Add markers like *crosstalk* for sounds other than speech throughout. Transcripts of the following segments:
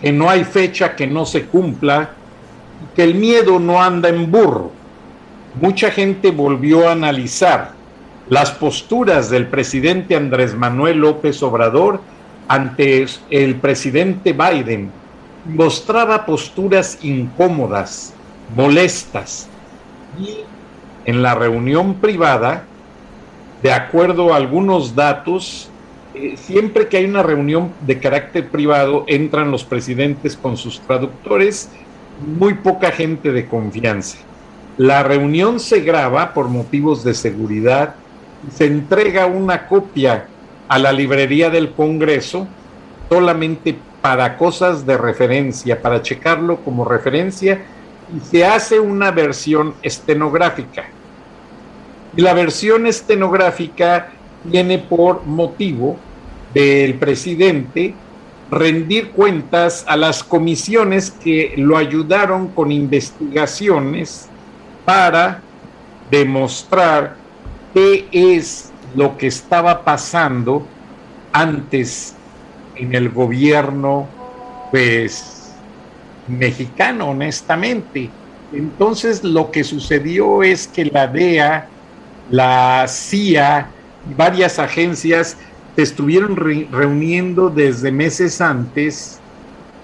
que no hay fecha que no se cumpla, que el miedo no anda en burro. Mucha gente volvió a analizar las posturas del presidente Andrés Manuel López Obrador ante el presidente Biden. Mostraba posturas incómodas, molestas. Y en la reunión privada, de acuerdo a algunos datos, eh, siempre que hay una reunión de carácter privado, entran los presidentes con sus traductores, muy poca gente de confianza. La reunión se graba por motivos de seguridad, se entrega una copia a la librería del Congreso solamente para cosas de referencia, para checarlo como referencia, y se hace una versión estenográfica. Y la versión estenográfica tiene por motivo del presidente rendir cuentas a las comisiones que lo ayudaron con investigaciones para demostrar qué es lo que estaba pasando antes en el gobierno pues mexicano honestamente. Entonces lo que sucedió es que la DEA la CIA varias agencias estuvieron reuniendo desde meses antes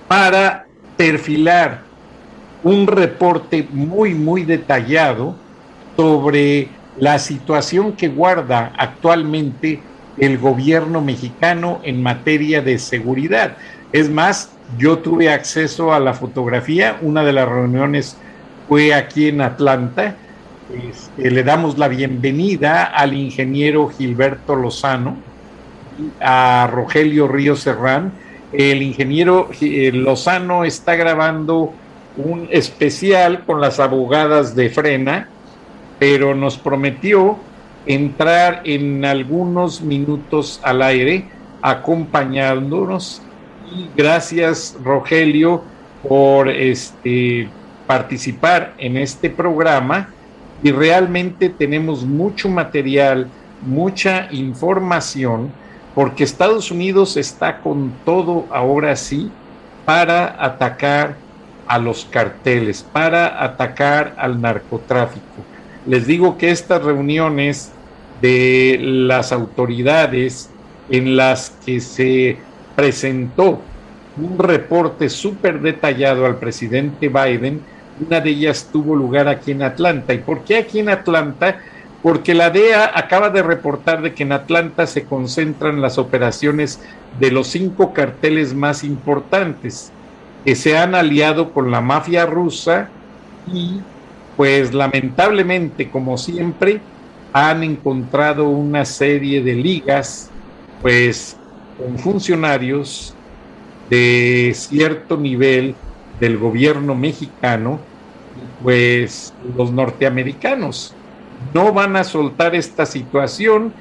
para perfilar un reporte muy, muy detallado sobre la situación que guarda actualmente el gobierno mexicano en materia de seguridad. Es más, yo tuve acceso a la fotografía, una de las reuniones fue aquí en Atlanta, este, le damos la bienvenida al ingeniero Gilberto Lozano, a Rogelio Río Serrán. El ingeniero eh, Lozano está grabando un especial con las abogadas de Frena, pero nos prometió entrar en algunos minutos al aire acompañándonos. Y gracias, Rogelio, por este, participar en este programa y realmente tenemos mucho material, mucha información, porque Estados Unidos está con todo ahora sí para atacar a los carteles, para atacar al narcotráfico. Les digo que estas reuniones de las autoridades en las que se presentó un reporte súper detallado al presidente Biden, una de ellas tuvo lugar aquí en Atlanta. ¿Y por qué aquí en Atlanta? Porque la DEA acaba de reportar de que en Atlanta se concentran las operaciones de los cinco carteles más importantes que se han aliado con la mafia rusa y pues lamentablemente, como siempre, han encontrado una serie de ligas pues con funcionarios de cierto nivel del gobierno mexicano, pues los norteamericanos no van a soltar esta situación.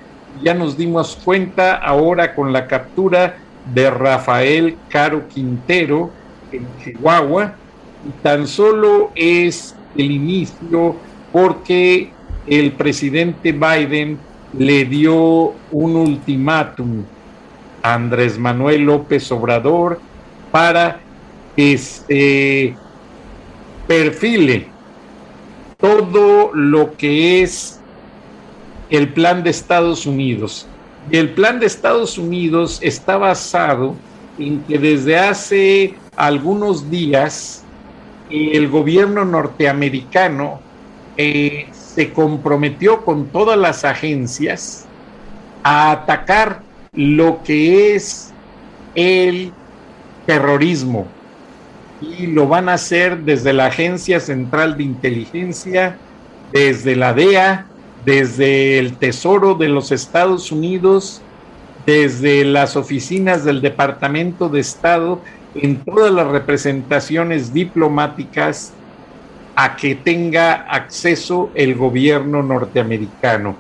Ya nos dimos cuenta ahora con la captura de Rafael Caro Quintero en Chihuahua, y tan solo es el inicio porque el presidente Biden le dio un ultimátum a Andrés Manuel López Obrador para este, perfile todo lo que es el plan de Estados Unidos. Y el plan de Estados Unidos está basado en que desde hace algunos días el gobierno norteamericano eh, se comprometió con todas las agencias a atacar lo que es el terrorismo y lo van a hacer desde la Agencia Central de Inteligencia, desde la DEA, desde el Tesoro de los Estados Unidos, desde las oficinas del Departamento de Estado, en todas las representaciones diplomáticas a que tenga acceso el gobierno norteamericano.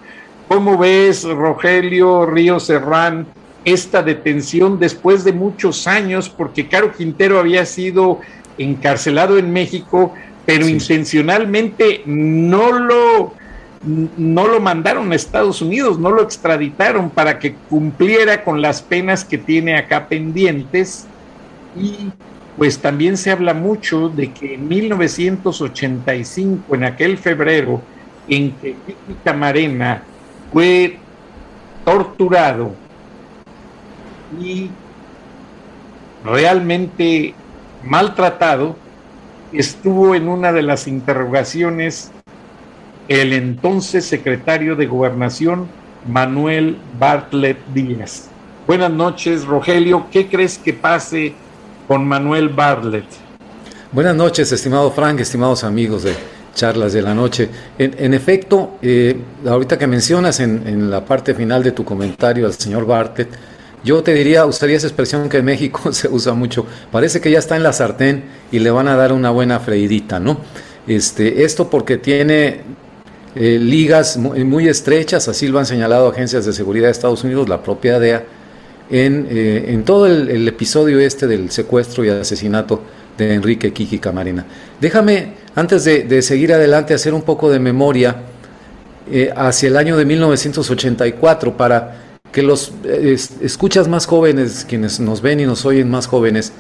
¿Cómo ves, Rogelio Río Serrán, esta detención después de muchos años? Porque Caro Quintero había sido encarcelado en México, pero intencionalmente no lo, no lo mandaron a Estados Unidos, no lo extraditaron para que cumpliera con las penas que tiene acá pendientes. Y pues también se habla mucho de que en 1985, en aquel febrero, en que Camarena fue torturado y realmente maltratado, estuvo en una de las interrogaciones el entonces secretario de Gobernación, Manuel Bartlett Díaz. Buenas noches, Rogelio. ¿Qué crees que pase con Manuel Bartlett? Buenas noches, estimado Frank, estimados amigos de Charlas de la Noche. En, efecto, eh, ahorita que mencionas en, en, la parte final de tu comentario al señor Bartlett, yo te diría, usaría esa expresión que en México *laughs* se usa mucho. Parece que ya está en la sartén y le van a dar una buena freidita, ¿no? Este, esto porque tiene eh, ligas muy, estrechas, así lo han señalado agencias de seguridad de Estados Unidos, la propia DEA, en, eh, en todo el, episodio este del secuestro y asesinato de Enrique Kiki Camarena. Déjame, antes de, seguir adelante, hacer un poco de memoria eh, hacia el año de 1984 para que los eh, escuchas más jóvenes, quienes nos ven y nos oyen más jóvenes,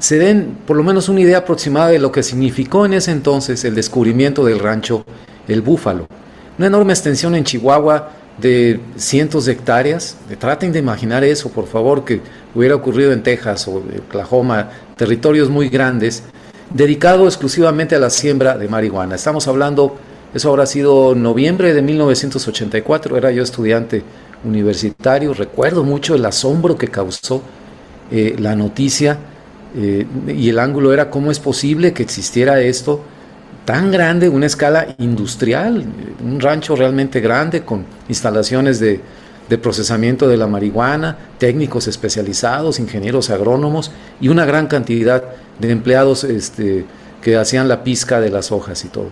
se den por lo menos una idea aproximada de lo que significó en ese entonces el descubrimiento del rancho El Búfalo. Una enorme extensión en Chihuahua de cientos de hectáreas. Traten de imaginar eso, por favor, que hubiera ocurrido en Texas o Oklahoma, territorios muy grandes, dedicado exclusivamente a la siembra de marihuana. Estamos hablando, eso habrá sido noviembre de 1984, era yo estudiante universitario, recuerdo mucho el asombro que causó eh, la noticia eh, y el ángulo era cómo es posible que existiera esto tan grande, una escala industrial, un rancho realmente grande con instalaciones de, procesamiento de la marihuana, técnicos especializados, ingenieros agrónomos y una gran cantidad de empleados este, que hacían la pizca de las hojas y todo.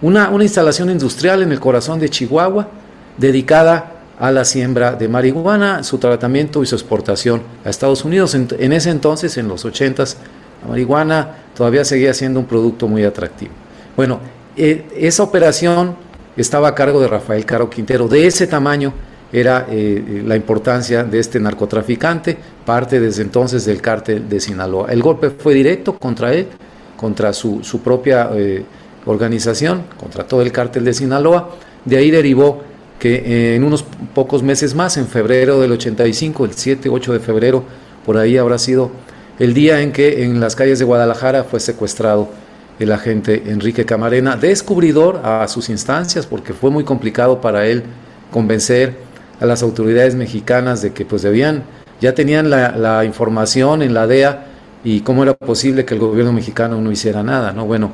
Una, una instalación industrial en el corazón de Chihuahua dedicada a la siembra de marihuana, su tratamiento y su exportación a Estados Unidos. En, ese entonces, en los 80 la marihuana todavía seguía siendo un producto muy atractivo. Bueno, eh, esa operación estaba a cargo de Rafael Caro Quintero. De ese tamaño era eh, la importancia de este narcotraficante, parte desde entonces del cártel de Sinaloa. El golpe fue directo contra él, contra su, propia eh, organización, contra todo el cártel de Sinaloa. De ahí derivó que eh, en unos pocos meses más, en febrero del 85, el 7, 8 de febrero, por ahí habrá sido el día en que en las calles de Guadalajara fue secuestrado el agente Enrique Camarena, descubridor a sus instancias, porque fue muy complicado para él convencer a las autoridades mexicanas de que pues debían, ya tenían la, la información en la DEA y cómo era posible que el gobierno mexicano no hiciera nada, ¿no? Bueno,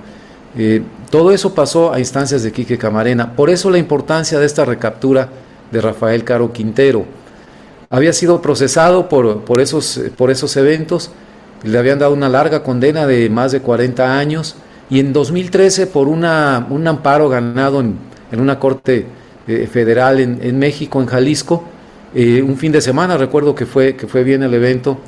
eh, todo eso pasó a instancias de Quique Camarena. Por eso la importancia de esta recaptura de Rafael Caro Quintero. Había sido procesado por, por, esos, por esos eventos, le habían dado una larga condena de más de 40 años y en 2013 por una, un amparo ganado en, una corte eh, federal en, México, en Jalisco, eh, un fin de semana, recuerdo que fue, que fue bien el evento,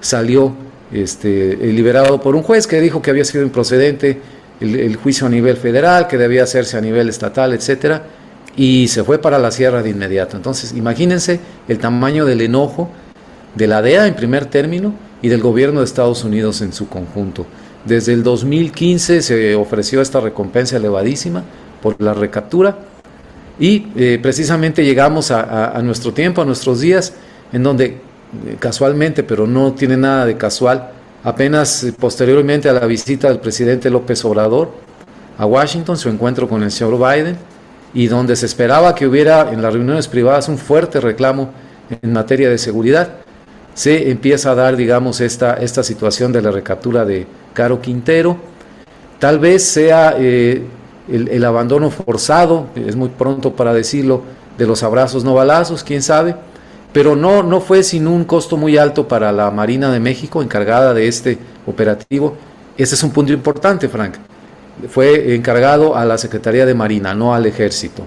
salió este, liberado por un juez que dijo que había sido improcedente el, juicio a nivel federal, que debía hacerse a nivel estatal, etcétera, y se fue para la sierra de inmediato. Entonces, imagínense el tamaño del enojo de la DEA en primer término y del gobierno de Estados Unidos en su conjunto. Desde el 2015 se ofreció esta recompensa elevadísima por la recaptura y eh, precisamente llegamos a, nuestro tiempo, a nuestros días, en donde eh, casualmente, pero no tiene nada de casual, apenas eh, posteriormente a la visita del presidente López Obrador a Washington, su encuentro con el señor Biden, y donde se esperaba que hubiera en las reuniones privadas un fuerte reclamo en materia de seguridad, se empieza a dar, digamos, esta, esta situación de la recaptura de Caro Quintero. Tal vez sea eh, el, abandono forzado, es muy pronto para decirlo, de los abrazos no balazos, quién sabe, pero no, no fue sin un costo muy alto para la Marina de México encargada de este operativo. Ese es un punto importante, Frank. Fue encargado a la Secretaría de Marina, no al Ejército.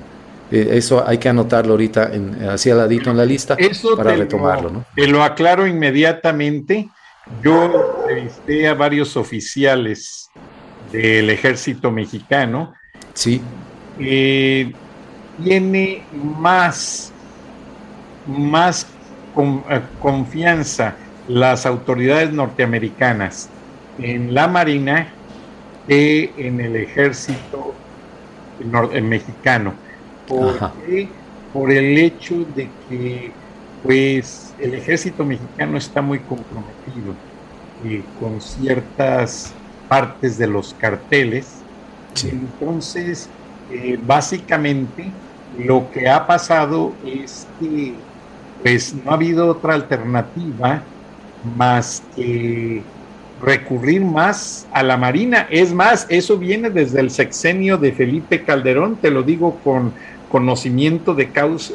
Eh, eso hay que anotarlo ahorita en, así al ladito en la lista para retomarlo. ¿no? Te lo aclaro inmediatamente. Yo entrevisté a varios oficiales del ejército mexicano. Sí. Eh, tiene más, más eh, confianza las autoridades norteamericanas en la Marina que en el ejército mexicano. Por el hecho de que pues el ejército mexicano está muy comprometido eh, con ciertas partes de los carteles. Entonces, eh, básicamente, lo que ha pasado es que pues no ha habido otra alternativa más que recurrir más a la Marina. Es más, eso viene desde el sexenio de Felipe Calderón, te lo digo con conocimiento de causa.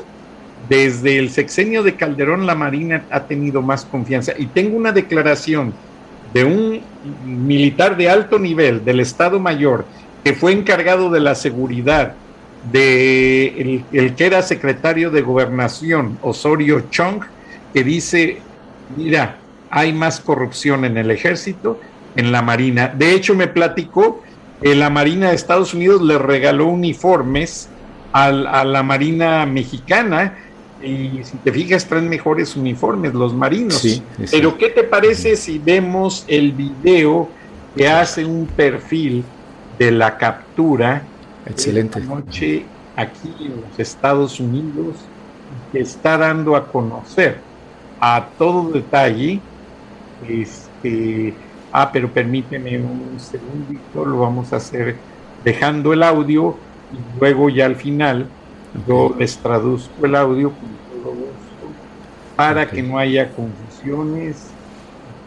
Desde el sexenio de Calderón la Marina ha tenido más confianza. Y tengo una declaración de un militar de alto nivel del Estado Mayor que fue encargado de la seguridad de el, que era secretario de gobernación, Osorio Chong, que dice, mira, hay más corrupción en el ejército, en la Marina. De hecho, me platicó que la Marina de Estados Unidos le regaló uniformes a la Marina mexicana y si te fijas traen mejores uniformes los marinos. Pero ¿qué te parece si vemos el video que hace un perfil de la captura Excelente. noche aquí en los Estados Unidos que está dando a conocer a todo detalle este ah pero permíteme un segundito lo vamos a hacer dejando el audio y luego ya al final yo les traduzco el audio con todo gusto para que no haya confusiones,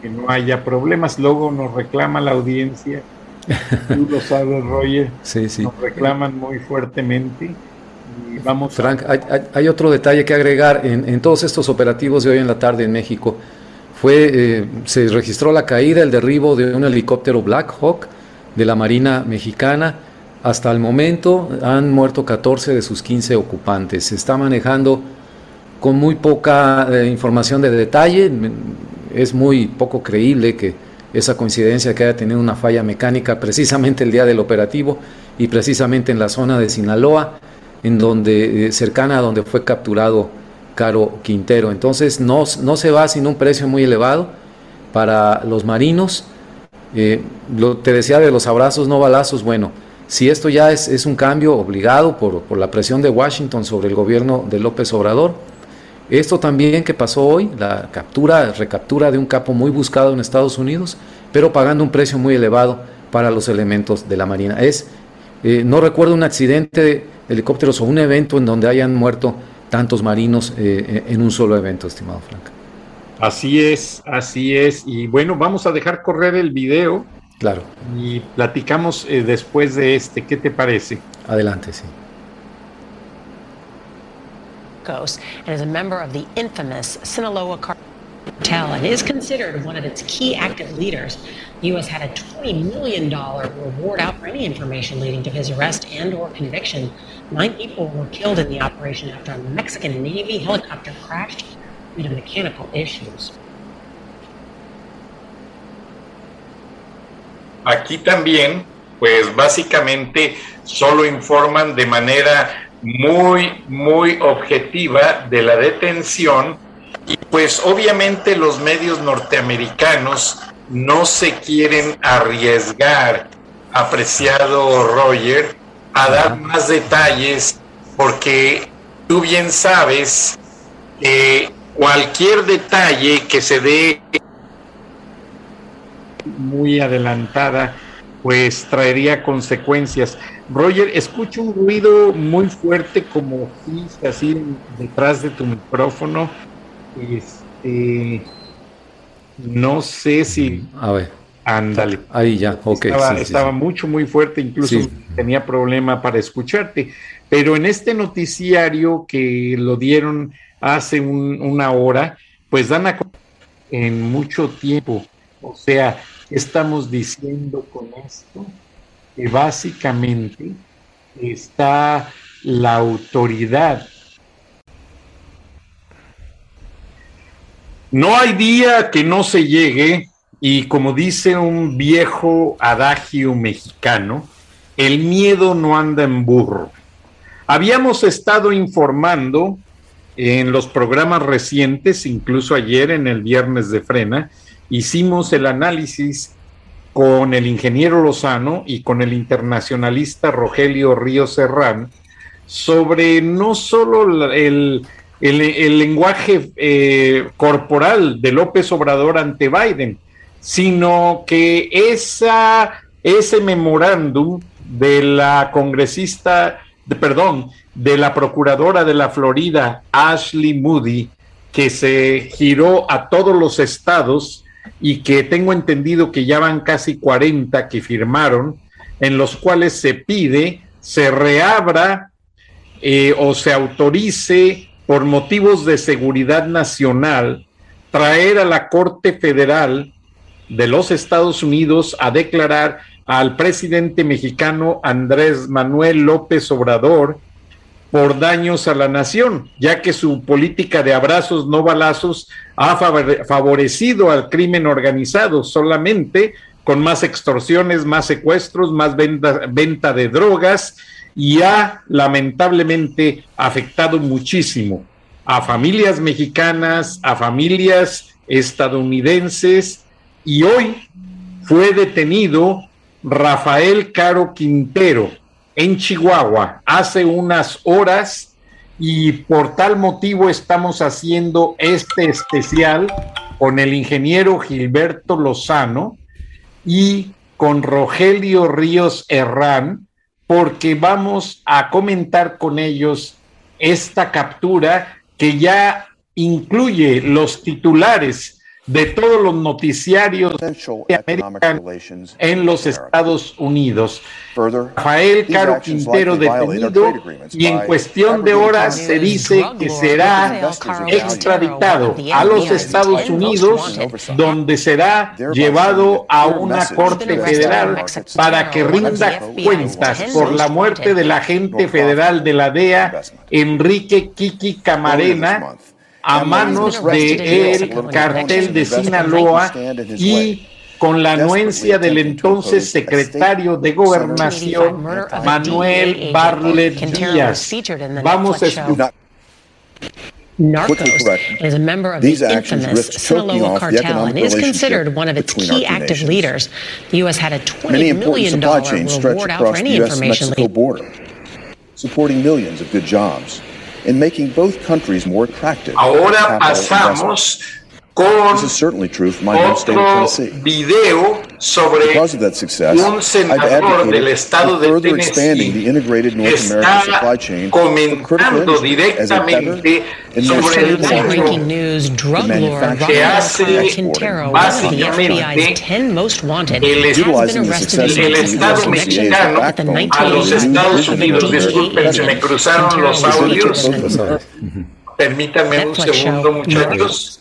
que no haya problemas. Luego nos reclama la audiencia, tú lo sabes, Roger, sí, sí. nos reclaman muy fuertemente. Y vamos Frank, hay, otro detalle que agregar. En, todos estos operativos de hoy en la tarde en México, fue, eh, se registró la caída, el derribo de un helicóptero Black Hawk de la Marina Mexicana hasta el momento han muerto 14 de sus 15 ocupantes. Se está manejando con muy poca eh, información de detalle. Es muy poco creíble que esa coincidencia que haya tenido una falla mecánica precisamente el día del operativo y precisamente en la zona de Sinaloa, en donde eh, cercana a donde fue capturado Caro Quintero. Entonces no, no se va sin un precio muy elevado para los marinos. Eh, lo, te decía de los abrazos no balazos, bueno, si esto ya es, un cambio obligado por, la presión de Washington sobre el gobierno de López Obrador, esto también que pasó hoy, la captura, recaptura de un capo muy buscado en Estados Unidos, pero pagando un precio muy elevado para los elementos de la Marina. Es, eh, no recuerdo un accidente de helicópteros o un evento en donde hayan muerto tantos marinos eh, en un solo evento, estimado Frank. Así es, así es. Y bueno, vamos a dejar correr el video Claro. Y platicamos eh, después de este. ¿Qué te parece? Adelante, sí. And is a member of the infamous Sinaloa cartel and is considered one of its key active leaders. The U.S. had a $20 million reward out for any information leading to his arrest and or conviction. Nine people were killed in the operation after a Mexican Navy helicopter crashed due to mechanical issues. Aquí también, pues básicamente solo informan de manera muy, muy objetiva de la detención y pues obviamente los medios norteamericanos no se quieren arriesgar, apreciado Roger, a dar más detalles porque tú bien sabes que cualquier detalle que se dé muy adelantada, pues traería consecuencias. Roger, escucho un ruido muy fuerte como si así detrás de tu micrófono. Este, no sé si. A ver. Ándale. Ahí ya, ok. Estaba, estaba mucho, muy fuerte, incluso tenía problema para escucharte. Pero en este noticiario que lo dieron hace una hora, pues dan a en mucho tiempo. O sea, estamos diciendo con esto? Que básicamente está la autoridad. No hay día que no se llegue y como dice un viejo adagio mexicano, el miedo no anda en burro. Habíamos estado informando en los programas recientes, incluso ayer en el viernes de frena, hicimos el análisis con el ingeniero Lozano y con el internacionalista Rogelio Ríos Serrán sobre no solo el, el, lenguaje eh, corporal de López Obrador ante Biden, sino que esa, ese memorándum de la congresista, de, perdón, de la procuradora de la Florida, Ashley Moody, que se giró a todos los estados y que tengo entendido que ya van casi 40 que firmaron, en los cuales se pide se reabra eh, o se autorice por motivos de seguridad nacional traer a la Corte Federal de los Estados Unidos a declarar al presidente mexicano Andrés Manuel López Obrador por daños a la nación, ya que su política de abrazos no balazos ha favorecido al crimen organizado solamente con más extorsiones, más secuestros, más venta, venta de drogas y ha lamentablemente afectado muchísimo a familias mexicanas, a familias estadounidenses y hoy fue detenido Rafael Caro Quintero, en Chihuahua hace unas horas y por tal motivo estamos haciendo este especial con el ingeniero Gilberto Lozano y con Rogelio Ríos Herrán, porque vamos a comentar con ellos esta captura que ya incluye los titulares de todos los noticiarios en los Estados Unidos. Rafael Caro Quintero detenido y en cuestión de horas se dice que será extraditado a los Estados Unidos, donde será llevado a una corte federal para que rinda cuentas por la muerte del agente federal de la DEA, Enrique Kiki Camarena a manos del cartel de Sinaloa y con la anuencia del entonces secretario de Gobernación, Manuel Barlet Díaz. Vamos a escuchar. Narcos is a member of the infamous Sinaloa cartel and is considered one of its key active leaders. The U.S. had a $20 million reward out for any information. Border, supporting millions of good jobs. In making both countries more attractive. Ahora pasamos con otro video sobre Because of that success, un senador del estado de Tennessee que está comentando directamente sobre el daño que hace básicamente el, el Estado mexicano a los Estados Unidos. Disculpen, se me cruzaron los audios. Permítanme un segundo, muchachos.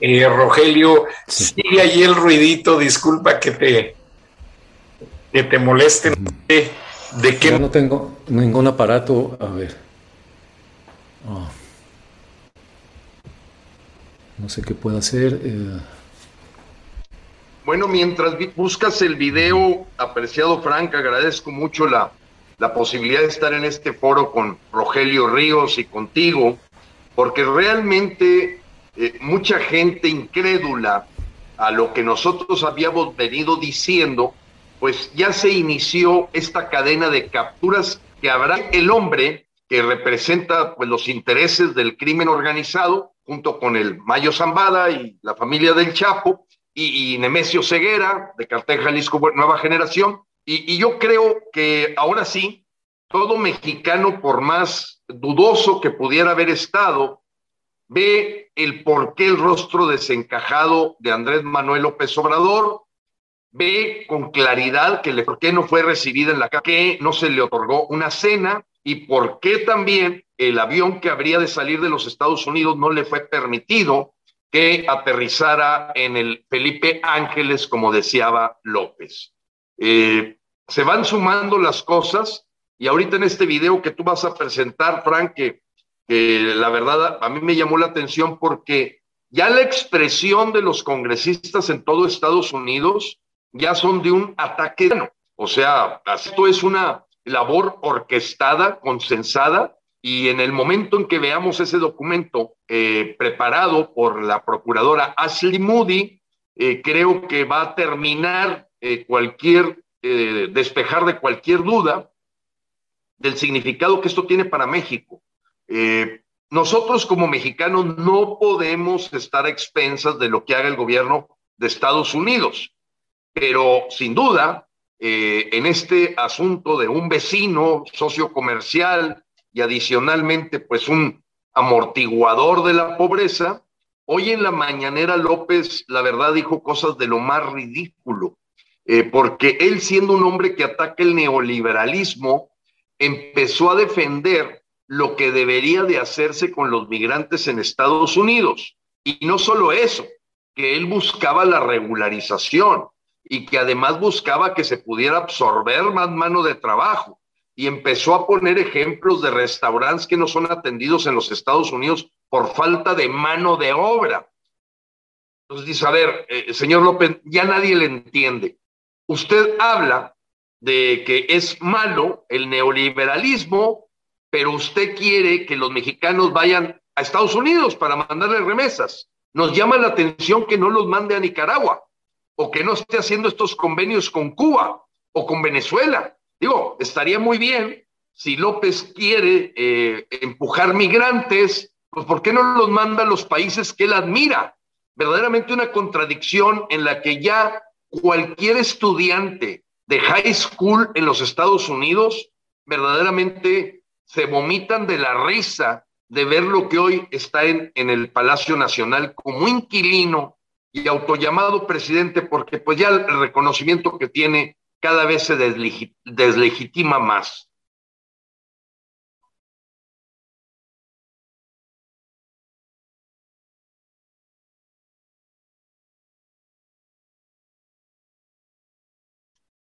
Eh, Rogelio, sigue ahí el ruidito, disculpa que te, que te moleste. ¿De qué? Yo no tengo ningún aparato. A ver. Oh. No sé qué puedo hacer. Eh. Bueno, mientras buscas el video, apreciado Frank, agradezco mucho la, la posibilidad de estar en este foro con Rogelio Ríos y contigo, porque realmente eh, mucha gente incrédula a lo que nosotros habíamos venido diciendo, pues ya se inició esta cadena de capturas que habrá el hombre que representa pues, los intereses del crimen organizado, junto con el Mayo Zambada y la familia del Chapo, y, Nemesio Ceguera, de Cartel Jalisco Nueva Generación. Y, y yo creo que ahora sí, todo mexicano, por más dudoso que pudiera haber estado, ve el por qué el rostro desencajado de Andrés Manuel López Obrador, ve con claridad que le, por qué no fue recibida en la casa, que no se le otorgó una cena y por qué también el avión que habría de salir de los Estados Unidos no le fue permitido que aterrizara en el Felipe Ángeles, como deseaba López. Eh, se van sumando las cosas y ahorita en este video que tú vas a presentar, Frank, que, la verdad a mí me llamó la atención porque ya la expresión de los congresistas en todo Estados Unidos ya son de un ataque. O sea, esto es una labor orquestada, consensada, y en el momento en que veamos ese documento eh, preparado por la procuradora Ashley Moody, eh, creo que va a terminar eh, cualquier, despejar de cualquier duda del significado que esto tiene para México. Nosotros como mexicanos no podemos estar a expensas de lo que haga el gobierno de Estados Unidos, pero sin duda, en este asunto de un vecino socio comercial, y adicionalmente pues un amortiguador de la pobreza, hoy en la mañanera López, la verdad, dijo cosas de lo más ridículo, eh, porque él siendo un hombre que ataca el neoliberalismo, empezó a defender lo que debería de hacerse con los migrantes en Estados Unidos. Y no solo eso, que él buscaba la regularización y que además buscaba que se pudiera absorber más mano de trabajo y empezó a poner ejemplos de restaurantes que no son atendidos en los Estados Unidos por falta de mano de obra. Entonces dice, a ver, eh, señor López, ya nadie le entiende. Usted habla de que es malo el neoliberalismo, pero usted quiere que los mexicanos vayan a Estados Unidos para mandarle remesas. Nos llama la atención que no los mande a Nicaragua o que no esté haciendo estos convenios con Cuba o con Venezuela. Digo, estaría muy bien si López quiere eh, empujar migrantes, pues ¿por qué no los manda a los países que él admira? Verdaderamente una contradicción en la que ya cualquier estudiante de high school en los Estados Unidos verdaderamente se vomitan de la risa de ver lo que hoy está en, en el Palacio Nacional como inquilino y autollamado presidente, porque pues ya el reconocimiento que tiene cada vez se deslegitima más.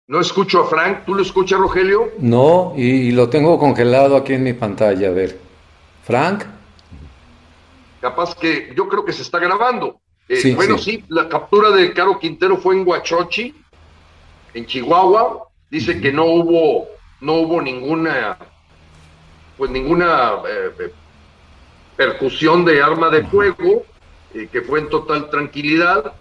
No escucho a Frank, ¿tú lo escuchas, Rogelio? No, y, lo tengo congelado aquí en mi pantalla. A ver, Frank. Capaz que yo creo que se está grabando. Eh, bueno, sí. la captura de Caro Quintero fue en Huachochi, en Chihuahua, dice que no hubo, no hubo ninguna, pues ninguna eh, eh, percusión de arma de fuego, eh, que fue en total tranquilidad.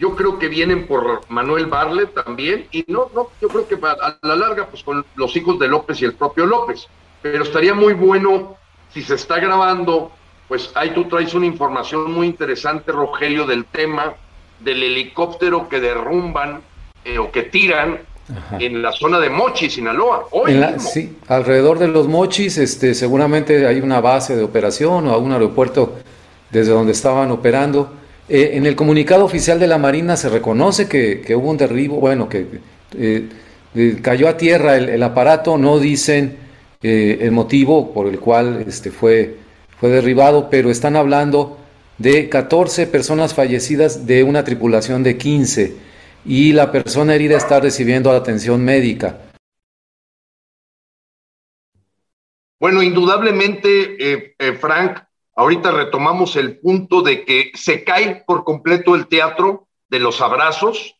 Yo creo que vienen por Manuel Barlet también, y no, no, yo creo que a la larga, pues con los hijos de López y el propio López. Pero estaría muy bueno, si se está grabando, pues ahí tú traes una información muy interesante, Rogelio, del tema del helicóptero que derrumban eh, o que tiran en la zona de Mochis, Sinaloa. Hoy sí, alrededor de los Mochis, este, seguramente hay una base de operación o un aeropuerto desde donde estaban operando. Eh, en el comunicado oficial de la Marina se reconoce que, hubo un derribo, bueno, que eh, cayó a tierra el, aparato, no dicen el motivo por el cual este, fue, fue derribado, pero están hablando de 14 personas fallecidas de una tripulación de 15 y la persona herida está recibiendo atención médica. Bueno, indudablemente, eh, eh, Frank, ahorita retomamos el punto de que se cae por completo el teatro de los abrazos.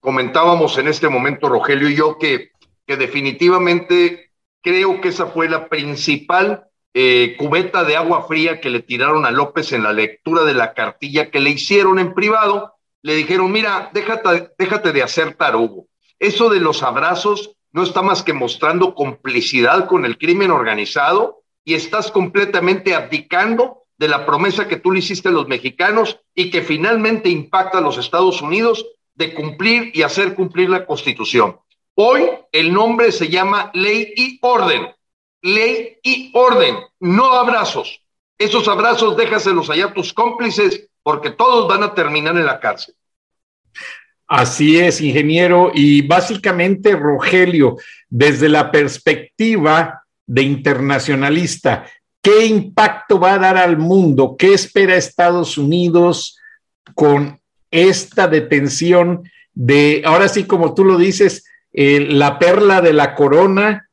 Comentábamos en este momento, Rogelio y yo, que, definitivamente creo que esa fue la principal eh, cubeta de agua fría que le tiraron a López en la lectura de la cartilla que le hicieron en privado le dijeron, mira, déjate, déjate de hacer tarugo. Eso de los abrazos no está más que mostrando complicidad con el crimen organizado y estás completamente abdicando de la promesa que tú le hiciste a los mexicanos y que finalmente impacta a los Estados Unidos de cumplir y hacer cumplir la Constitución. Hoy el nombre se llama ley y orden. Ley y orden, no abrazos. Esos abrazos déjaselos allá a tus cómplices porque todos van a terminar en la cárcel. Así es, ingeniero. Y básicamente, Rogelio, desde la perspectiva de internacionalista, ¿qué impacto va a dar al mundo? ¿Qué espera Estados Unidos con esta detención de, ahora sí, como tú lo dices, eh, la perla de la corona,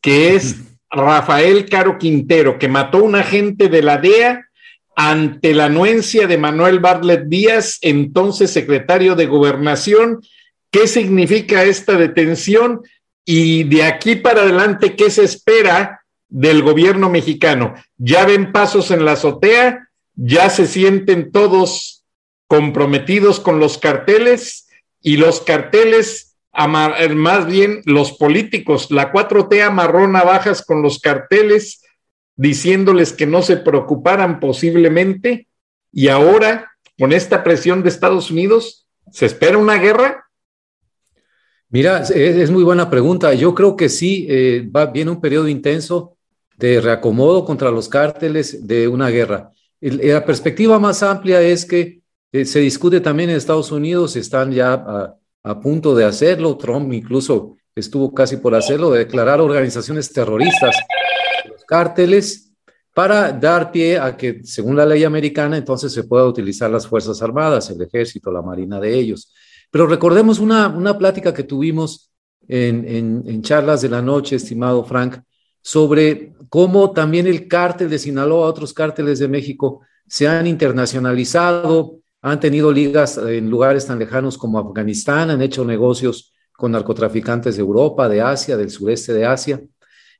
que es Rafael Caro Quintero, que mató a un agente de la DEA ante la anuencia de Manuel Bartlett Díaz, entonces secretario de Gobernación. ¿Qué significa esta detención? Y de aquí para adelante, ¿qué se espera del gobierno mexicano? ¿Ya ven pasos en la azotea? ¿Ya se sienten todos comprometidos con los carteles y los carteles, eh, más bien los políticos, la 4T amarró navajas con los carteles diciéndoles que no se preocuparan posiblemente y ahora con esta presión de Estados Unidos, ¿se espera una guerra? Mira, es, muy buena pregunta. Yo creo que sí, eh, va, viene un periodo intenso de reacomodo contra los cárteles de una guerra. la perspectiva más amplia es que eh, se discute también en Estados Unidos, están ya a, punto de hacerlo, Trump incluso estuvo casi por hacerlo, de declarar organizaciones terroristas, los cárteles, para dar pie a que, según la ley americana, entonces se pueda utilizar las Fuerzas Armadas, el ejército, la marina de ellos. Pero recordemos una, una plática que tuvimos en, en charlas de la noche, estimado Frank, sobre cómo también el cártel de Sinaloa, otros cárteles de México, se han internacionalizado, han tenido ligas en lugares tan lejanos como Afganistán, han hecho negocios con narcotraficantes de Europa, de Asia, del sureste de Asia.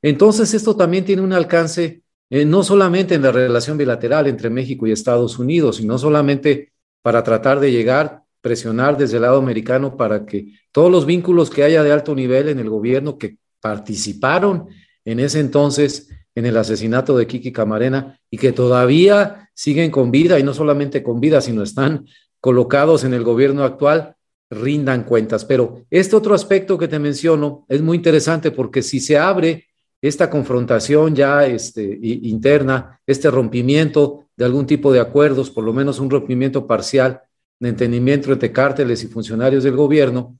Entonces, esto también tiene un alcance eh, no solamente en la relación bilateral entre México y Estados Unidos, sino solamente para tratar de llegar, presionar desde el lado americano para que todos los vínculos que haya de alto nivel en el gobierno que participaron en ese entonces en el asesinato de Kiki Camarena y que todavía siguen con vida y no solamente con vida, sino están colocados en el gobierno actual, rindan cuentas. Pero este otro aspecto que te menciono es muy interesante porque si se abre esta confrontación ya este, interna, este rompimiento de algún tipo de acuerdos, por lo menos un rompimiento parcial de entendimiento entre cárteles y funcionarios del gobierno,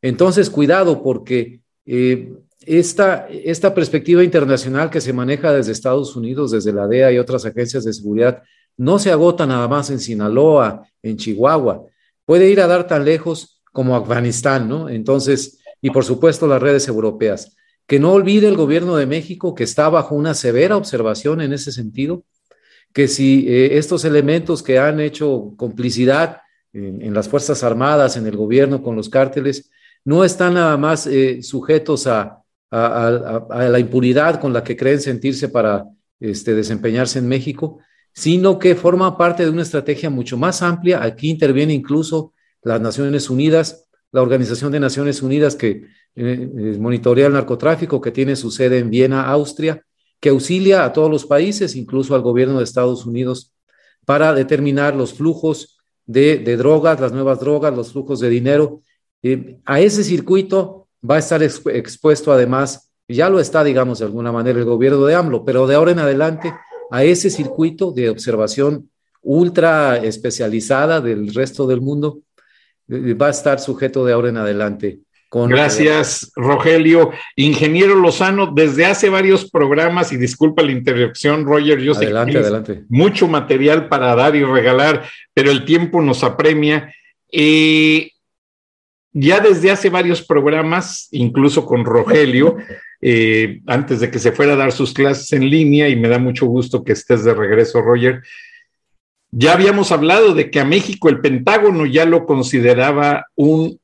entonces cuidado porque eh, esta, esta perspectiva internacional que se maneja desde Estados Unidos, desde la DEA y otras agencias de seguridad, no se agota nada más en Sinaloa, en Chihuahua, puede ir a dar tan lejos como Afganistán, ¿no? Entonces, y por supuesto las redes europeas. Que no olvide el gobierno de México que está bajo una severa observación en ese sentido, que si eh, estos elementos que han hecho complicidad en, las Fuerzas Armadas, en el gobierno con los cárteles, no están nada más eh, sujetos a, a, la impunidad con la que creen sentirse para este, desempeñarse en México, sino que forma parte de una estrategia mucho más amplia. Aquí interviene incluso las Naciones Unidas, la Organización de Naciones Unidas que eh, eh, monitorea el narcotráfico, que tiene su sede en Viena, Austria, que auxilia a todos los países, incluso al gobierno de Estados Unidos, para determinar los flujos de, drogas, las nuevas drogas, los flujos de dinero. Eh, a ese circuito va a estar expuesto además, ya lo está, digamos, de alguna manera el gobierno de AMLO, pero de ahora en adelante a ese circuito de observación ultra especializada del resto del mundo eh, va a estar sujeto de ahora en adelante. Con Gracias, Rogelio. Ingeniero Lozano, desde hace varios programas, y disculpa la interrupción, Roger, yo sé que adelante. mucho material para dar y regalar, pero el tiempo nos apremia. Eh, ya desde hace varios programas, incluso con Rogelio, eh, antes de que se fuera a dar sus clases en línea, y me da mucho gusto que estés de regreso, Roger, ya habíamos hablado de que a México el Pentágono ya lo consideraba un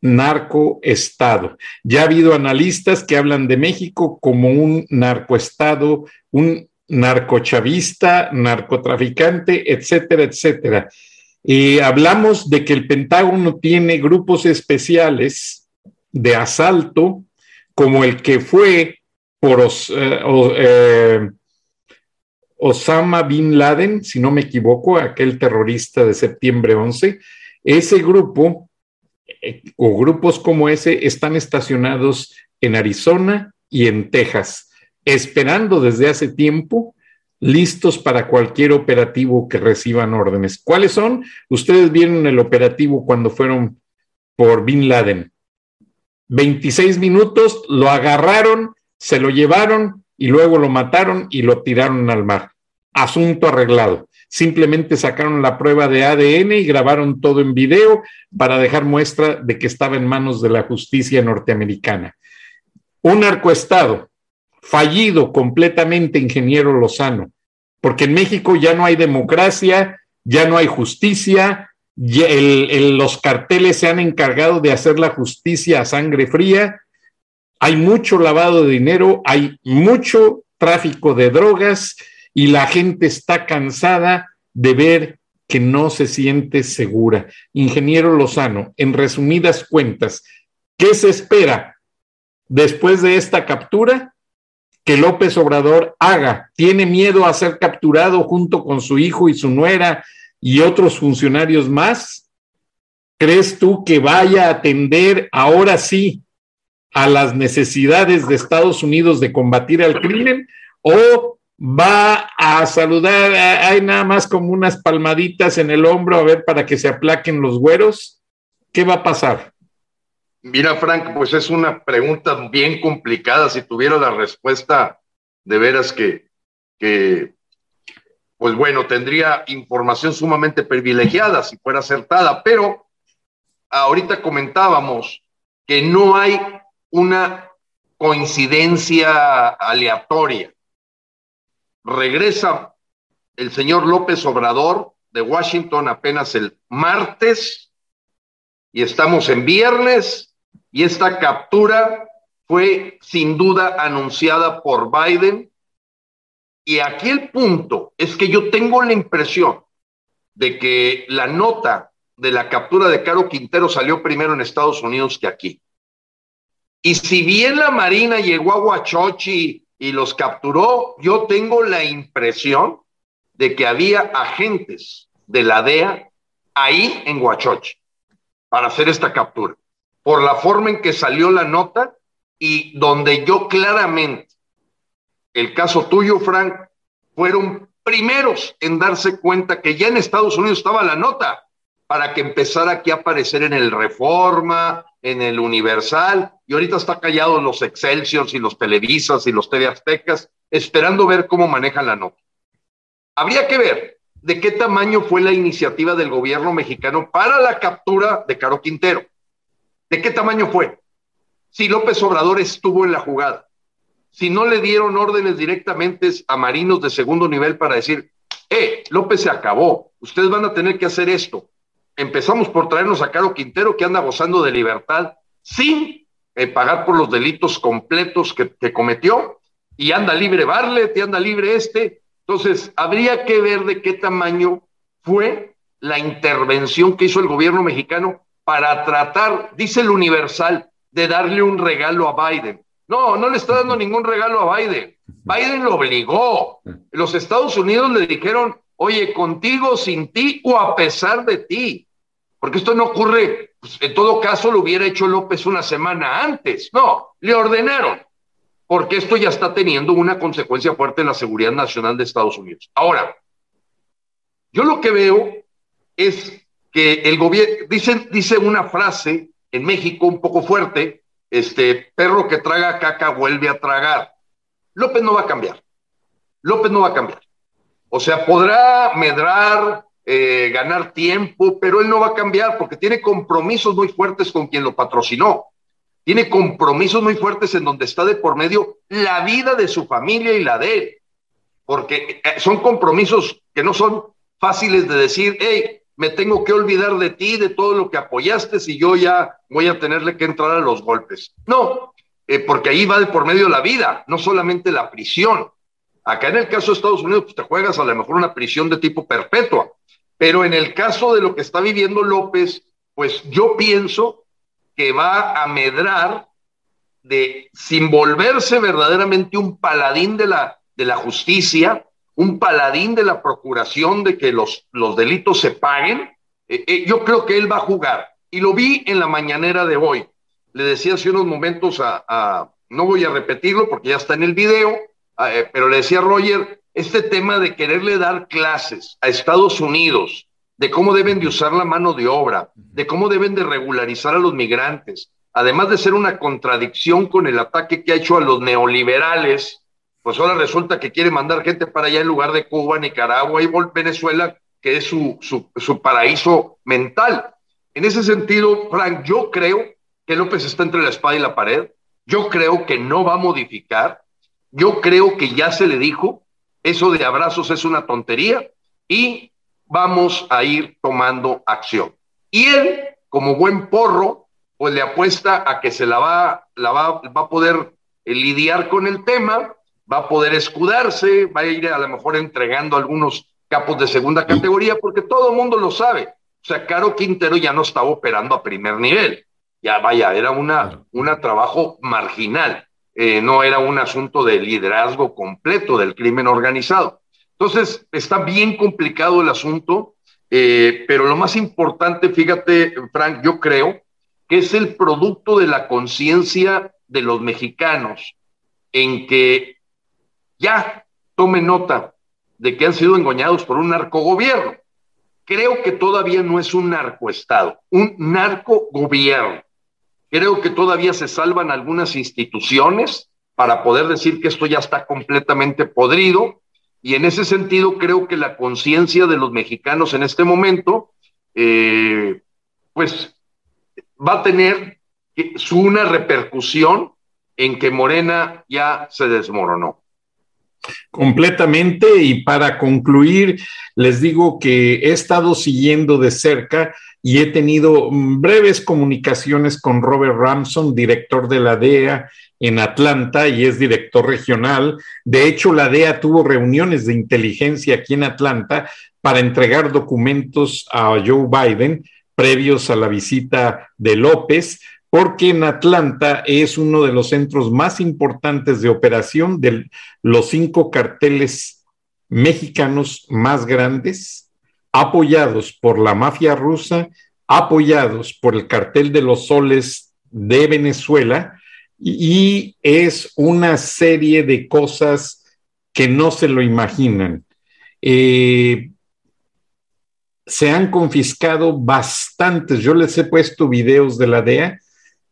narcoestado. Ya ha habido analistas que hablan de México como un narcoestado, un narcochavista, narcotraficante, etcétera, etcétera. Y hablamos de que el Pentágono tiene grupos especiales de asalto, como el que fue por eh, Osama Bin Laden, si no me equivoco, aquel terrorista de septiembre 11. Ese grupo eh, o grupos como ese están estacionados en Arizona y en Texas, esperando desde hace tiempo, listos para cualquier operativo que reciban órdenes. ¿Cuáles son? Ustedes vieron el operativo cuando fueron por Bin Laden. 26 minutos, lo agarraron, se lo llevaron y luego lo mataron y lo tiraron al mar. Asunto arreglado. Simplemente sacaron la prueba de ADN y grabaron todo en video para dejar muestra de que estaba en manos de la justicia norteamericana. Un narcoestado fallido completamente, ingeniero Lozano, porque en México ya no hay democracia, ya no hay justicia, los carteles se han encargado de hacer la justicia a sangre fría, hay mucho lavado de dinero, hay mucho tráfico de drogas y la gente está cansada de ver que no se siente segura. Ingeniero Lozano, en resumidas cuentas, ¿qué se espera después de esta captura? Que López Obrador haga. Tiene miedo a ser capturado junto con su hijo y su nuera y otros funcionarios más. ¿Crees tú que vaya a atender ahora sí a las necesidades de Estados Unidos de combatir al crimen o va a saludar, hay nada más como unas palmaditas en el hombro a ver para que se aplaquen los güeros? ¿Qué va a pasar? Mira, Frank, pues es una pregunta bien complicada. Si tuviera la respuesta, de veras que, que pues bueno, tendría información sumamente privilegiada si fuera acertada, pero ahorita comentábamos que no hay una coincidencia aleatoria. Regresa el señor López Obrador de Washington apenas el martes y estamos en viernes y esta captura fue sin duda anunciada por Biden. Y aquí el punto es que yo tengo la impresión de que la nota de la captura de Caro Quintero salió primero en Estados Unidos que aquí. Y si bien la Marina llegó a Huachochi y los capturó, yo tengo la impresión de que había agentes de la DEA ahí en Huachochi para hacer esta captura por la forma en que salió la nota y donde yo claramente, el caso tuyo, Frank, fueron primeros en darse cuenta que ya en Estados Unidos estaba la nota para que empezara aquí a aparecer en el Reforma, en el Universal, y ahorita está callado los Excelsiors y los Televisas y los TV Aztecas, esperando ver cómo manejan la nota. Habría que ver de qué tamaño fue la iniciativa del gobierno mexicano para la captura de Caro Quintero. ¿De qué tamaño fue? Si López Obrador estuvo en la jugada, si no le dieron órdenes directamente a marinos de segundo nivel para decir, eh, López se acabó, ustedes van a tener que hacer esto. Empezamos por traernos a Caro Quintero que anda gozando de libertad sin eh, pagar por los delitos completos que, que cometió y anda libre Barlet y anda libre este. Entonces, habría que ver de qué tamaño fue la intervención que hizo el gobierno mexicano para tratar, dice el Universal, de darle un regalo a Biden. No, no le está dando ningún regalo a Biden. Biden lo obligó. Los Estados Unidos le dijeron, oye, contigo, sin ti o a pesar de ti. Porque esto no ocurre, pues, en todo caso lo hubiera hecho López una semana antes. No, le ordenaron. Porque esto ya está teniendo una consecuencia fuerte en la seguridad nacional de Estados Unidos. Ahora, yo lo que veo es que el gobierno, dice, dice una frase en México un poco fuerte, este, perro que traga caca vuelve a tragar. López no va a cambiar. López no va a cambiar. O sea, podrá medrar, eh, ganar tiempo, pero él no va a cambiar porque tiene compromisos muy fuertes con quien lo patrocinó. Tiene compromisos muy fuertes en donde está de por medio la vida de su familia y la de él. Porque eh, son compromisos que no son fáciles de decir, hey, me tengo que olvidar de ti, de todo lo que apoyaste, si yo ya voy a tenerle que entrar a los golpes. No, eh, porque ahí va de por medio la vida, no solamente la prisión. Acá en el caso de Estados Unidos, pues te juegas a lo mejor una prisión de tipo perpetua, pero en el caso de lo que está viviendo López, pues yo pienso que va a medrar de, sin volverse verdaderamente un paladín de la, de la justicia, un paladín de la procuración de que los, los delitos se paguen, eh, eh, yo creo que él va a jugar. Y lo vi en la mañanera de hoy. Le decía hace unos momentos a, no voy a repetirlo porque ya está en el video, eh, pero le decía a Roger, este tema de quererle dar clases a Estados Unidos, de cómo deben de usar la mano de obra, de cómo deben de regularizar a los migrantes, además de ser una contradicción con el ataque que ha hecho a los neoliberales, pues ahora resulta que quiere mandar gente para allá en lugar de Cuba, Nicaragua y Venezuela, que es su, su, paraíso mental. En ese sentido, Frank, yo creo que López está entre la espada y la pared. Yo creo que no va a modificar. Yo creo que ya se le dijo, eso de abrazos es una tontería y vamos a ir tomando acción. Y él, como buen porro, pues le apuesta a que se la va, la va, va a poder eh, lidiar con el tema va a poder escudarse, va a ir a lo mejor entregando algunos capos de segunda categoría, porque todo el mundo lo sabe. O sea, Caro Quintero ya no estaba operando a primer nivel. Ya vaya, era una, una trabajo marginal. Eh, no era un asunto de liderazgo completo del crimen organizado. Entonces, está bien complicado el asunto, eh, pero lo más importante, fíjate, Frank, yo creo que es el producto de la conciencia de los mexicanos en que ya tome nota de que han sido engañados por un narcogobierno. Creo que todavía no es un narcoestado, un narcogobierno. Creo que todavía se salvan algunas instituciones para poder decir que esto ya está completamente podrido. Y en ese sentido, creo que la conciencia de los mexicanos en este momento, eh, pues va a tener una repercusión en que Morena ya se desmoronó. Completamente. Y para concluir, les digo que he estado siguiendo de cerca y he tenido breves comunicaciones con Robert Ramson, director de la DEA en Atlanta y es director regional. De hecho, la DEA tuvo reuniones de inteligencia aquí en Atlanta para entregar documentos a Joe Biden previos a la visita de López porque en Atlanta es uno de los centros más importantes de operación de los cinco carteles mexicanos más grandes, apoyados por la mafia rusa, apoyados por el cartel de los soles de Venezuela, y es una serie de cosas que no se lo imaginan. Eh, se han confiscado bastantes, yo les he puesto videos de la DEA,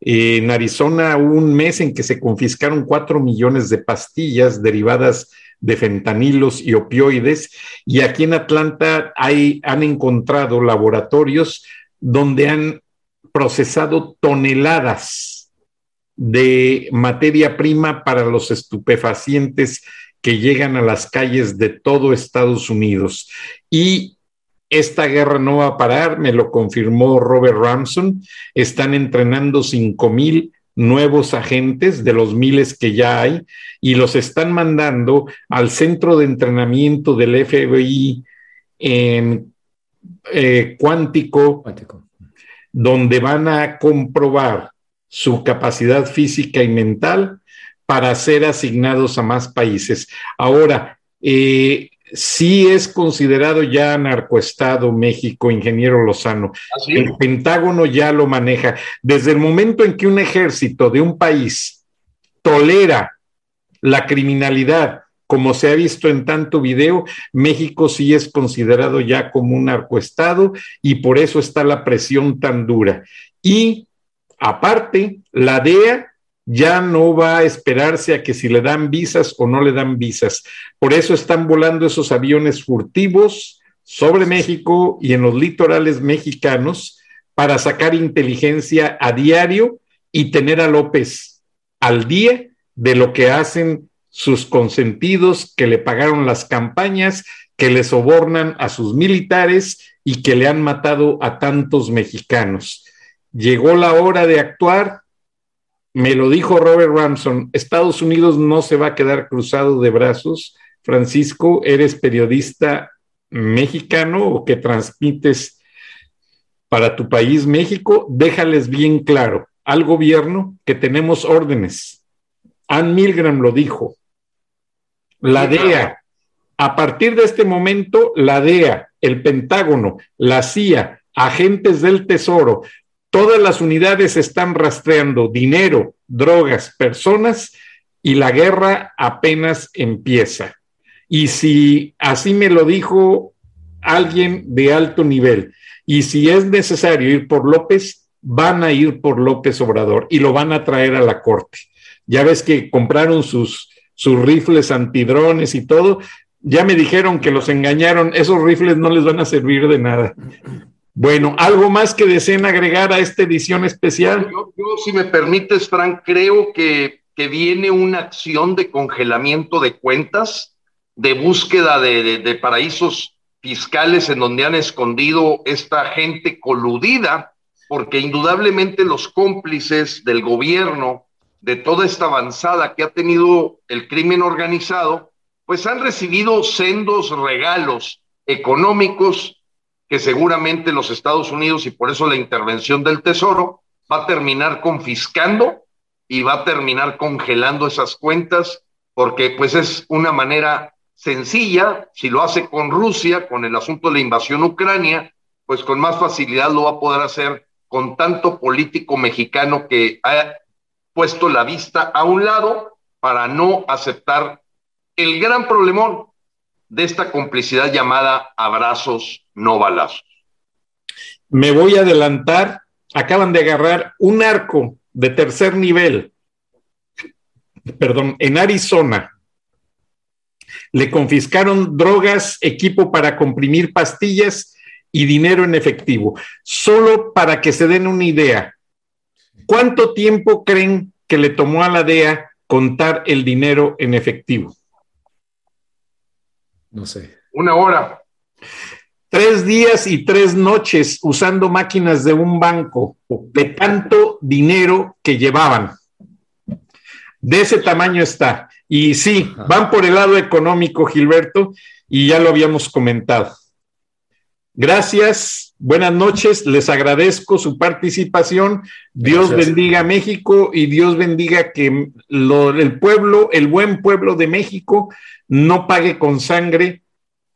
en Arizona hubo un mes en que se confiscaron cuatro millones de pastillas derivadas de fentanilos y opioides, y aquí en Atlanta hay, han encontrado laboratorios donde han procesado toneladas de materia prima para los estupefacientes que llegan a las calles de todo Estados Unidos. Y esta guerra no va a parar, me lo confirmó Robert Ramson. Están entrenando cinco mil nuevos agentes de los miles que ya hay y los están mandando al centro de entrenamiento del FBI en eh, cuántico, donde van a comprobar su capacidad física y mental para ser asignados a más países. Ahora, eh, sí es considerado ya narcoestado México, ingeniero Lozano. el Pentágono ya lo maneja. Desde el momento en que un ejército de un país tolera la criminalidad, como se ha visto en tanto video, México sí es considerado ya como un narcoestado y por eso está la presión tan dura. Y aparte, la DEA ya no va a esperarse a que si le dan visas o no le dan visas. Por eso están volando esos aviones furtivos sobre México y en los litorales mexicanos para sacar inteligencia a diario y tener a López al día de lo que hacen sus consentidos que le pagaron las campañas, que le sobornan a sus militares y que le han matado a tantos mexicanos. Llegó la hora de actuar me lo dijo Robert Ramson, Estados Unidos no se va a quedar cruzado de brazos. Francisco, eres periodista mexicano o que transmites para tu país México, déjales bien claro al gobierno que tenemos órdenes. Ann Milgram lo dijo. La DEA A partir de este momento, la DEA, el Pentágono, la CIA, agentes del Tesoro, todas las unidades están rastreando dinero, drogas, personas y la guerra apenas empieza. Y si así me lo dijo alguien de alto nivel, y si es necesario ir por López, van a ir por López Obrador y lo van a traer a la corte. Ya ves que compraron sus, sus rifles antidrones y todo. Ya me dijeron que los engañaron. Esos rifles no les van a servir de nada. Bueno, ¿algo más que deseen agregar a esta edición especial? Yo, si me permites, Frank, creo que, que, viene una acción de congelamiento de cuentas, de búsqueda de, de, paraísos fiscales en donde han escondido esta gente coludida porque indudablemente los cómplices del gobierno, de toda esta avanzada que ha tenido el crimen organizado, pues han recibido sendos regalos económicos que seguramente los Estados Unidos y por eso la intervención del Tesoro va a terminar confiscando y va a terminar congelando esas cuentas porque pues es una manera sencilla, si lo hace con Rusia, con el asunto de la invasión ucrania, pues con más facilidad lo va a poder hacer con tanto político mexicano que ha puesto la vista a un lado para no aceptar el gran problemón de esta complicidad llamada abrazos, no balazos. Me voy a adelantar, acaban de agarrar un arco de tercer nivel, perdón, en Arizona. Le confiscaron drogas, equipo para comprimir pastillas y dinero en efectivo. Solo para que se den una idea, ¿cuánto tiempo creen que le tomó a la DEA contar el dinero en efectivo? No sé. Una hora. Tres días y tres noches usando máquinas de un banco de tanto dinero que llevaban. De ese tamaño está. Y sí, van por el lado económico, Gilberto, y ya lo habíamos comentado. Gracias, buenas noches, les agradezco su participación. Dios Gracias. bendiga a México y Dios bendiga que lo, el pueblo, el buen pueblo de México, no pague con sangre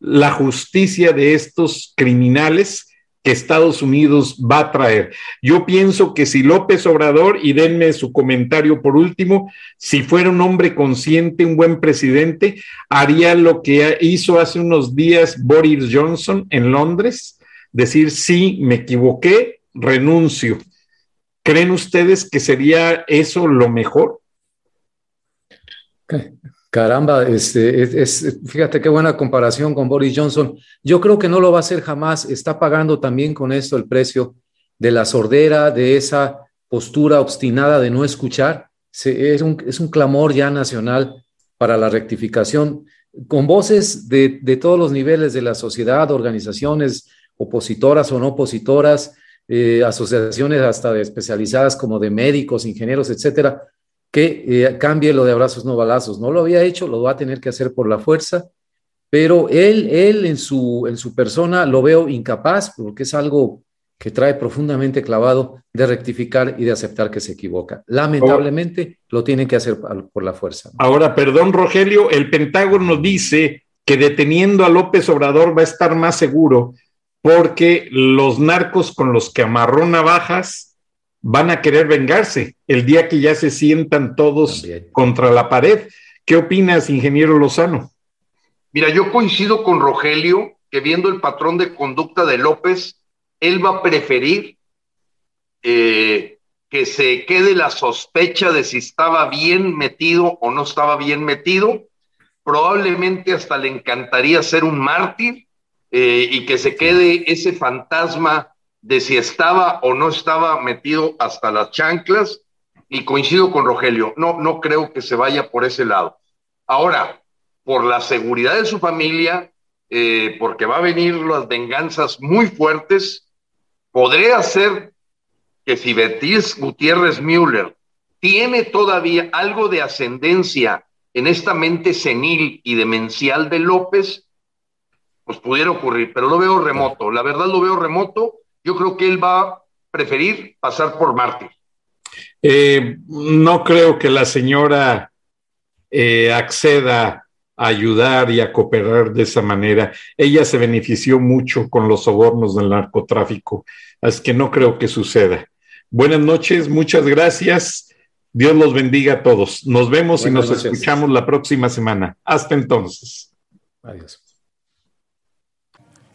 la justicia de estos criminales que Estados Unidos va a traer. Yo pienso que si López Obrador, y denme su comentario por último, si fuera un hombre consciente, un buen presidente, haría lo que hizo hace unos días Boris Johnson en Londres, decir, sí, me equivoqué, renuncio. ¿Creen ustedes que sería eso lo mejor? Caramba, este, es, fíjate qué buena comparación con Boris Johnson. Yo creo que no lo va a hacer jamás. Está pagando también con esto el precio de la sordera, de esa postura obstinada de no escuchar. Es, un, es, un, clamor ya nacional para la rectificación, con voces de, de, todos los niveles de la sociedad, organizaciones opositoras o no opositoras, eh, asociaciones hasta especializadas como de médicos, ingenieros, etcétera que eh, cambie lo de abrazos no balazos. No lo había hecho, lo va a tener que hacer por la fuerza, pero él, él en su, en su persona lo veo incapaz porque es algo que trae profundamente clavado de rectificar y de aceptar que se equivoca. Lamentablemente lo tienen que hacer por la fuerza. Ahora, perdón, Rogelio, el Pentágono dice que deteniendo a López Obrador va a estar más seguro porque los narcos con los que amarró navajas van a querer vengarse el día que ya se sientan todos También. contra la pared. ¿Qué opinas, ingeniero Lozano? Mira, yo coincido con Rogelio que viendo el patrón de conducta de López, él va a preferir eh, que se quede la sospecha de si estaba bien metido o no estaba bien metido. Probablemente hasta le encantaría ser un mártir eh, y que se quede ese fantasma de si estaba o no estaba metido hasta las chanclas y coincido con Rogelio, no, no creo que se vaya por ese lado. Ahora, por la seguridad de su familia, eh, porque va a venir las venganzas muy fuertes, podría ser que si Betis Gutiérrez Müller tiene todavía algo de ascendencia en esta mente senil y demencial de López, pues pudiera ocurrir, pero lo veo remoto, la verdad lo veo remoto yo creo que él va a preferir pasar por Marte. Eh, no creo que la señora eh, acceda a ayudar y a cooperar de esa manera. Ella se benefició mucho con los sobornos del narcotráfico, así que no creo que suceda. Buenas noches, muchas gracias. Dios los bendiga a todos. Nos vemos Buenas y nos noches. escuchamos la próxima semana. Hasta entonces. Adiós.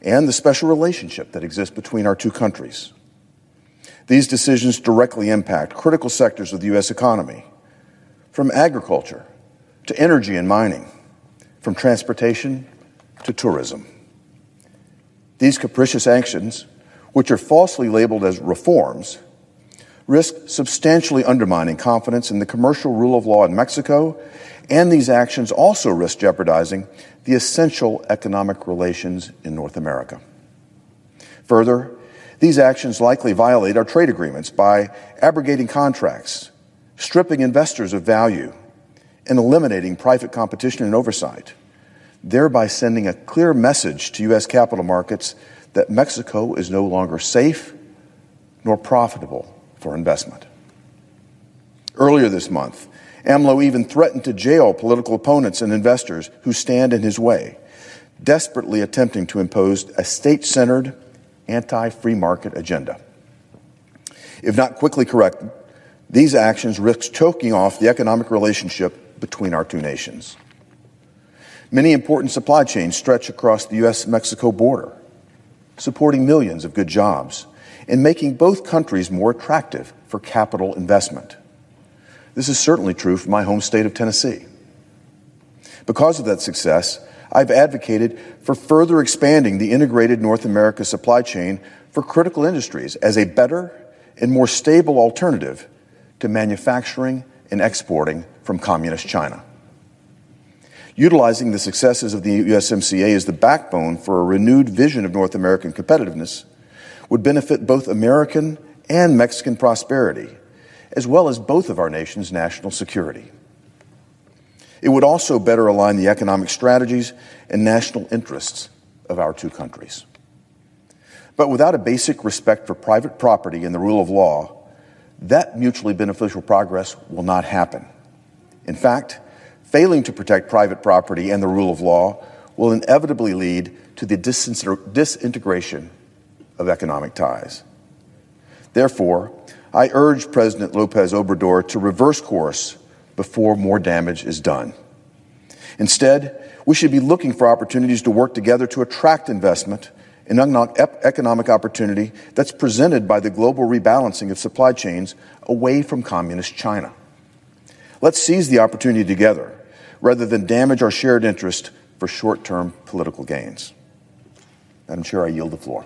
And the special relationship that exists between our two countries. These decisions directly impact critical sectors of the U.S. economy, from agriculture to energy and mining, from transportation to tourism. These capricious actions, which are falsely labeled as reforms, risk substantially undermining confidence in the commercial rule of law in Mexico, and these actions also risk jeopardizing the essential economic relations in North America. Further, these actions likely violate our trade agreements by abrogating contracts, stripping investors of value, and eliminating private competition and oversight, thereby sending a clear message to U.S. capital markets that Mexico is no longer safe nor profitable for investment. Earlier this month, AMLO even threatened to jail political opponents and investors who stand in his way, desperately attempting to impose a state centered, anti free market agenda. If not quickly corrected, these actions risk choking off the economic relationship between our two nations. Many important supply chains stretch across the U.S. Mexico border, supporting millions of good jobs and making both countries more attractive for capital investment. This is certainly true for my home state of Tennessee. Because of that success, I've advocated for further expanding the integrated North America supply chain for critical industries as a better and more stable alternative to manufacturing and exporting from communist China. Utilizing the successes of the USMCA as the backbone for a renewed vision of North American competitiveness would benefit both American and Mexican prosperity, as well as both of our nations' national security. It would also better align the economic strategies and national interests of our two countries. But without a basic respect for private property and the rule of law, that mutually beneficial progress will not happen. In fact, failing to protect private property and the rule of law will inevitably lead to the disintegration of economic ties. Therefore, I urge President Lopez Obrador to reverse course before more damage is done. Instead, we should be looking for opportunities to work together to attract investment and economic opportunity that's presented by the global rebalancing of supply chains away from communist China. Let's seize the opportunity together rather than damage our shared interest for short term political gains. Madam Chair, I yield the floor.